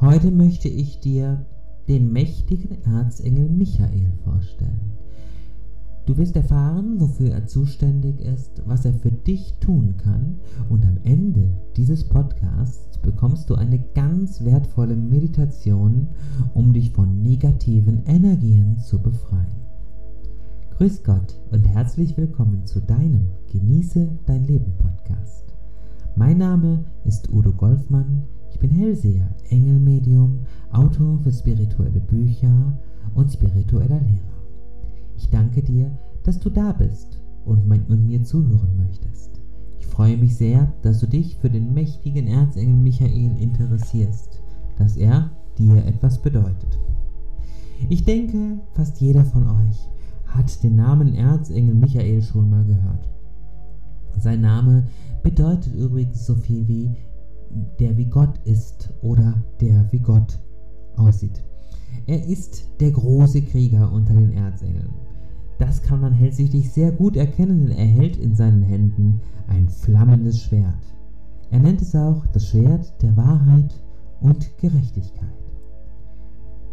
Heute möchte ich dir den mächtigen Erzengel Michael vorstellen. Du wirst erfahren, wofür er zuständig ist, was er für dich tun kann und am Ende dieses Podcasts bekommst du eine ganz wertvolle Meditation, um dich von negativen Energien zu befreien. Grüß Gott und herzlich willkommen zu deinem Genieße dein Leben Podcast. Mein Name ist Udo Golfmann, ich bin Hellseher, Engelmedium, Autor für spirituelle Bücher und spiritueller Lehrer. Ich danke dir, dass du da bist und, mein, und mir zuhören möchtest. Ich freue mich sehr, dass du dich für den mächtigen Erzengel Michael interessierst, dass er dir etwas bedeutet. Ich denke, fast jeder von euch hat den Namen Erzengel Michael schon mal gehört. Sein Name bedeutet übrigens so viel wie der wie Gott ist oder der wie Gott aussieht. Er ist der große Krieger unter den Erzengeln. Das kann man hellsichtig sehr gut erkennen, denn er hält in seinen Händen ein flammendes Schwert. Er nennt es auch das Schwert der Wahrheit und Gerechtigkeit.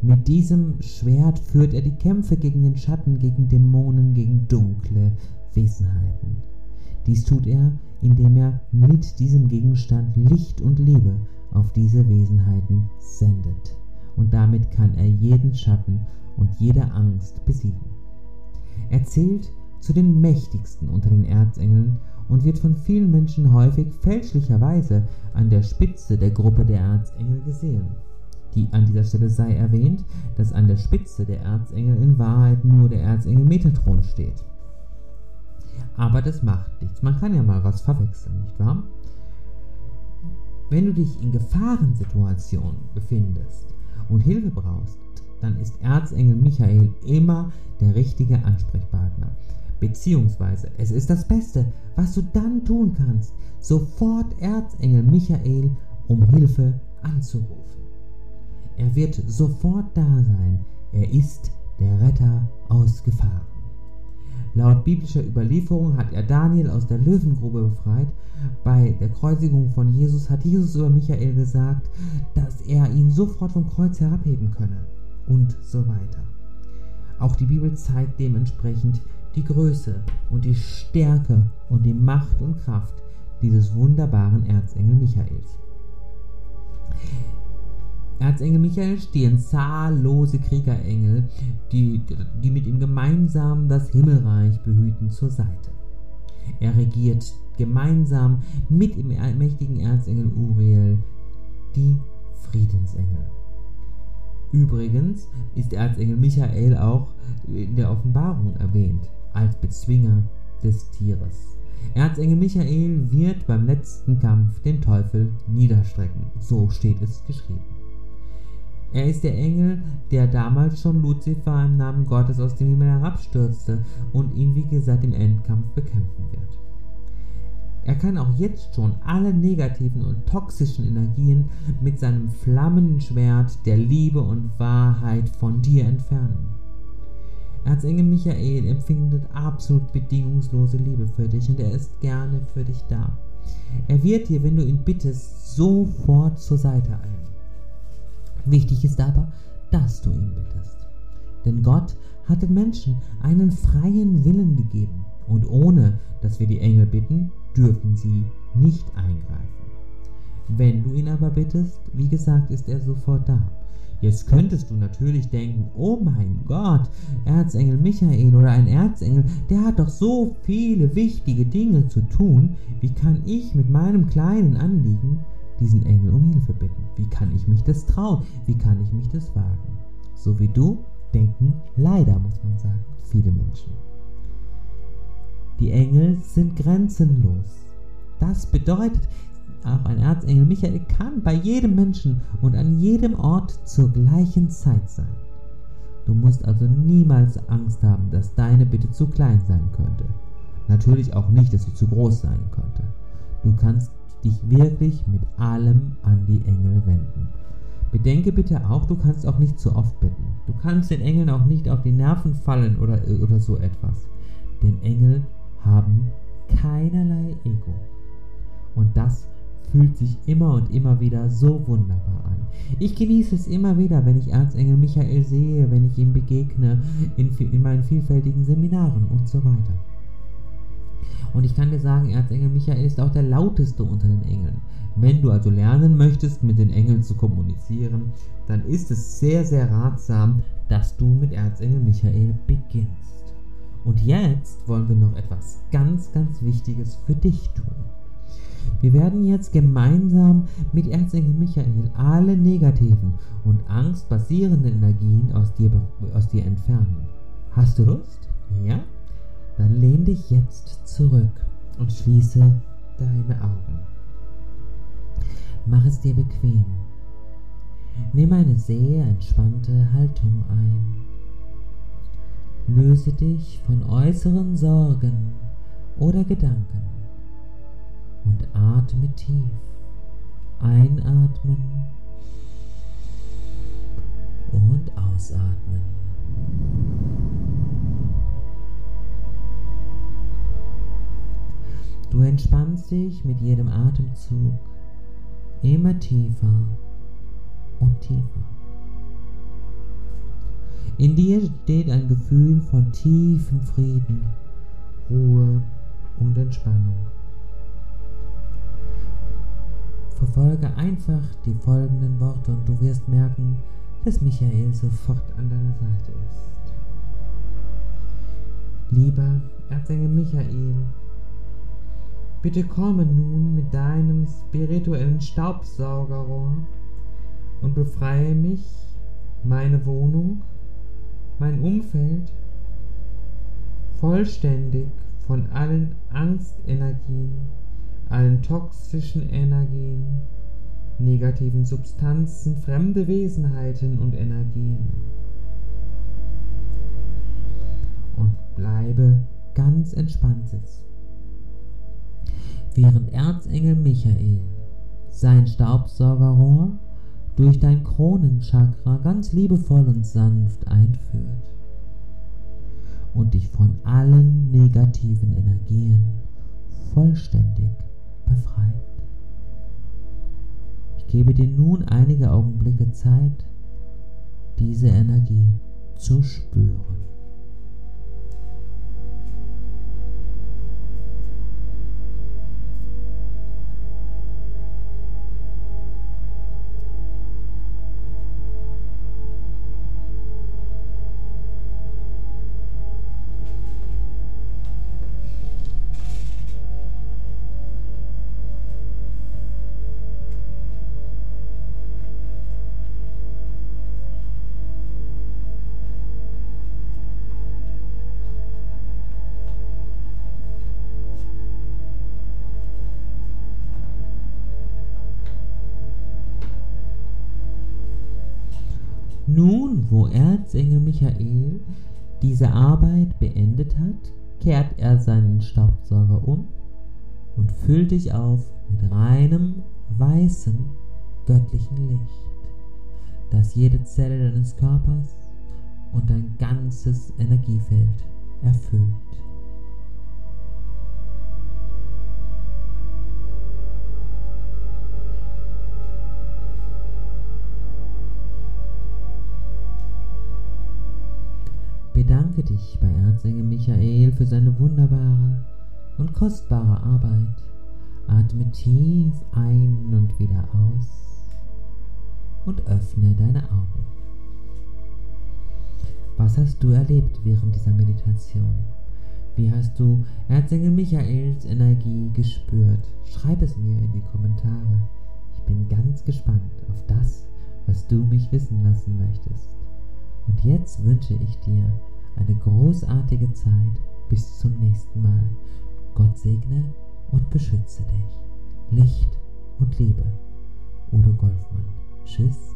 Mit diesem Schwert führt er die Kämpfe gegen den Schatten, gegen Dämonen, gegen dunkle Wesenheiten. Dies tut er, indem er mit diesem Gegenstand Licht und Liebe auf diese Wesenheiten sendet. Und damit kann er jeden Schatten und jede Angst besiegen. Er zählt zu den mächtigsten unter den Erzengeln und wird von vielen Menschen häufig fälschlicherweise an der Spitze der Gruppe der Erzengel gesehen. Die, an dieser Stelle sei erwähnt, dass an der Spitze der Erzengel in Wahrheit nur der Erzengel Metatron steht. Aber das macht nichts. Man kann ja mal was verwechseln, nicht wahr? Wenn du dich in Gefahrensituationen befindest und Hilfe brauchst, dann ist Erzengel Michael immer der richtige Ansprechpartner. Beziehungsweise, es ist das Beste, was du dann tun kannst, sofort Erzengel Michael um Hilfe anzurufen. Er wird sofort da sein. Er ist der Retter aus Gefahren. Laut biblischer Überlieferung hat er Daniel aus der Löwengrube befreit. Bei der Kreuzigung von Jesus hat Jesus über Michael gesagt, dass er ihn sofort vom Kreuz herabheben könne und so weiter. Auch die Bibel zeigt dementsprechend die Größe und die Stärke und die Macht und Kraft dieses wunderbaren Erzengel Michaels. Erzengel Michael stehen zahllose Kriegerengel, die, die mit ihm gemeinsam das Himmelreich behüten, zur Seite. Er regiert gemeinsam mit dem mächtigen Erzengel Uriel die Friedensengel. Übrigens ist Erzengel Michael auch in der Offenbarung erwähnt als Bezwinger des Tieres. Erzengel Michael wird beim letzten Kampf den Teufel niederstrecken. So steht es geschrieben. Er ist der Engel, der damals schon Luzifer im Namen Gottes aus dem Himmel herabstürzte und ihn, wie gesagt, im Endkampf bekämpfen wird. Er kann auch jetzt schon alle negativen und toxischen Energien mit seinem flammenden Schwert der Liebe und Wahrheit von dir entfernen. Erzengel Michael empfindet absolut bedingungslose Liebe für dich und er ist gerne für dich da. Er wird dir, wenn du ihn bittest, sofort zur Seite eilen. Wichtig ist aber, dass du ihn bittest. Denn Gott hat den Menschen einen freien Willen gegeben und ohne dass wir die Engel bitten, dürfen sie nicht eingreifen. Wenn du ihn aber bittest, wie gesagt, ist er sofort da. Jetzt könntest du natürlich denken, oh mein Gott, Erzengel Michael oder ein Erzengel, der hat doch so viele wichtige Dinge zu tun. Wie kann ich mit meinem kleinen Anliegen diesen Engel um Hilfe bitten? Wie kann ich mich das trauen? Wie kann ich mich das wagen? So wie du denken leider, muss man sagen, viele Menschen. Die Engel sind grenzenlos. Das bedeutet, auch ein Erzengel Michael kann bei jedem Menschen und an jedem Ort zur gleichen Zeit sein. Du musst also niemals Angst haben, dass deine Bitte zu klein sein könnte. Natürlich auch nicht, dass sie zu groß sein könnte. Du kannst dich wirklich mit allem an die Engel wenden. Bedenke bitte auch, du kannst auch nicht zu oft bitten. Du kannst den Engeln auch nicht auf die Nerven fallen oder, oder so etwas. Denn Engel haben keinerlei Ego. Und das fühlt sich immer und immer wieder so wunderbar an. Ich genieße es immer wieder, wenn ich Erzengel Michael sehe, wenn ich ihm begegne, in, in meinen vielfältigen Seminaren und so weiter. Und ich kann dir sagen, Erzengel Michael ist auch der lauteste unter den Engeln. Wenn du also lernen möchtest, mit den Engeln zu kommunizieren, dann ist es sehr, sehr ratsam, dass du mit Erzengel Michael beginnst. Und jetzt wollen wir noch etwas ganz, ganz Wichtiges für dich tun. Wir werden jetzt gemeinsam mit Erzengel Michael alle negativen und angstbasierenden Energien aus dir, aus dir entfernen. Hast du Lust? Ja? Dann lehn dich jetzt zurück und schließe deine Augen. Mach es dir bequem. Nimm eine sehr entspannte Haltung ein. Löse dich von äußeren Sorgen oder Gedanken und atme tief. Einatmen und ausatmen. Du entspannst dich mit jedem Atemzug immer tiefer und tiefer. In dir steht ein Gefühl von tiefem Frieden, Ruhe und Entspannung. Verfolge einfach die folgenden Worte und du wirst merken, dass Michael sofort an deiner Seite ist. Lieber Erzengel Michael, bitte komme nun mit deinem spirituellen Staubsaugerrohr und befreie mich, meine Wohnung, mein Umfeld vollständig von allen Angstenergien, allen toxischen Energien, negativen Substanzen, fremde Wesenheiten und Energien. Und bleibe ganz entspannt sitzen. Während Erzengel Michael sein Staubsaugerrohr durch dein Kronenchakra ganz liebevoll und sanft einführt und dich von allen negativen Energien vollständig befreit. Ich gebe dir nun einige Augenblicke Zeit, diese Energie zu spüren. Wo Erzengel Michael diese Arbeit beendet hat, kehrt er seinen Staubsauger um und füllt dich auf mit reinem, weißem, göttlichen Licht, das jede Zelle deines Körpers und dein ganzes Energiefeld erfüllt. Bedanke dich bei Erzengel Michael für seine wunderbare und kostbare Arbeit. Atme tief ein und wieder aus und öffne deine Augen. Was hast du erlebt während dieser Meditation? Wie hast du Erzengel Michaels Energie gespürt? Schreib es mir in die Kommentare. Ich bin ganz gespannt auf das, was du mich wissen lassen möchtest. Und jetzt wünsche ich dir eine großartige Zeit. Bis zum nächsten Mal. Gott segne und beschütze dich. Licht und Liebe. Udo Golfmann. Tschüss.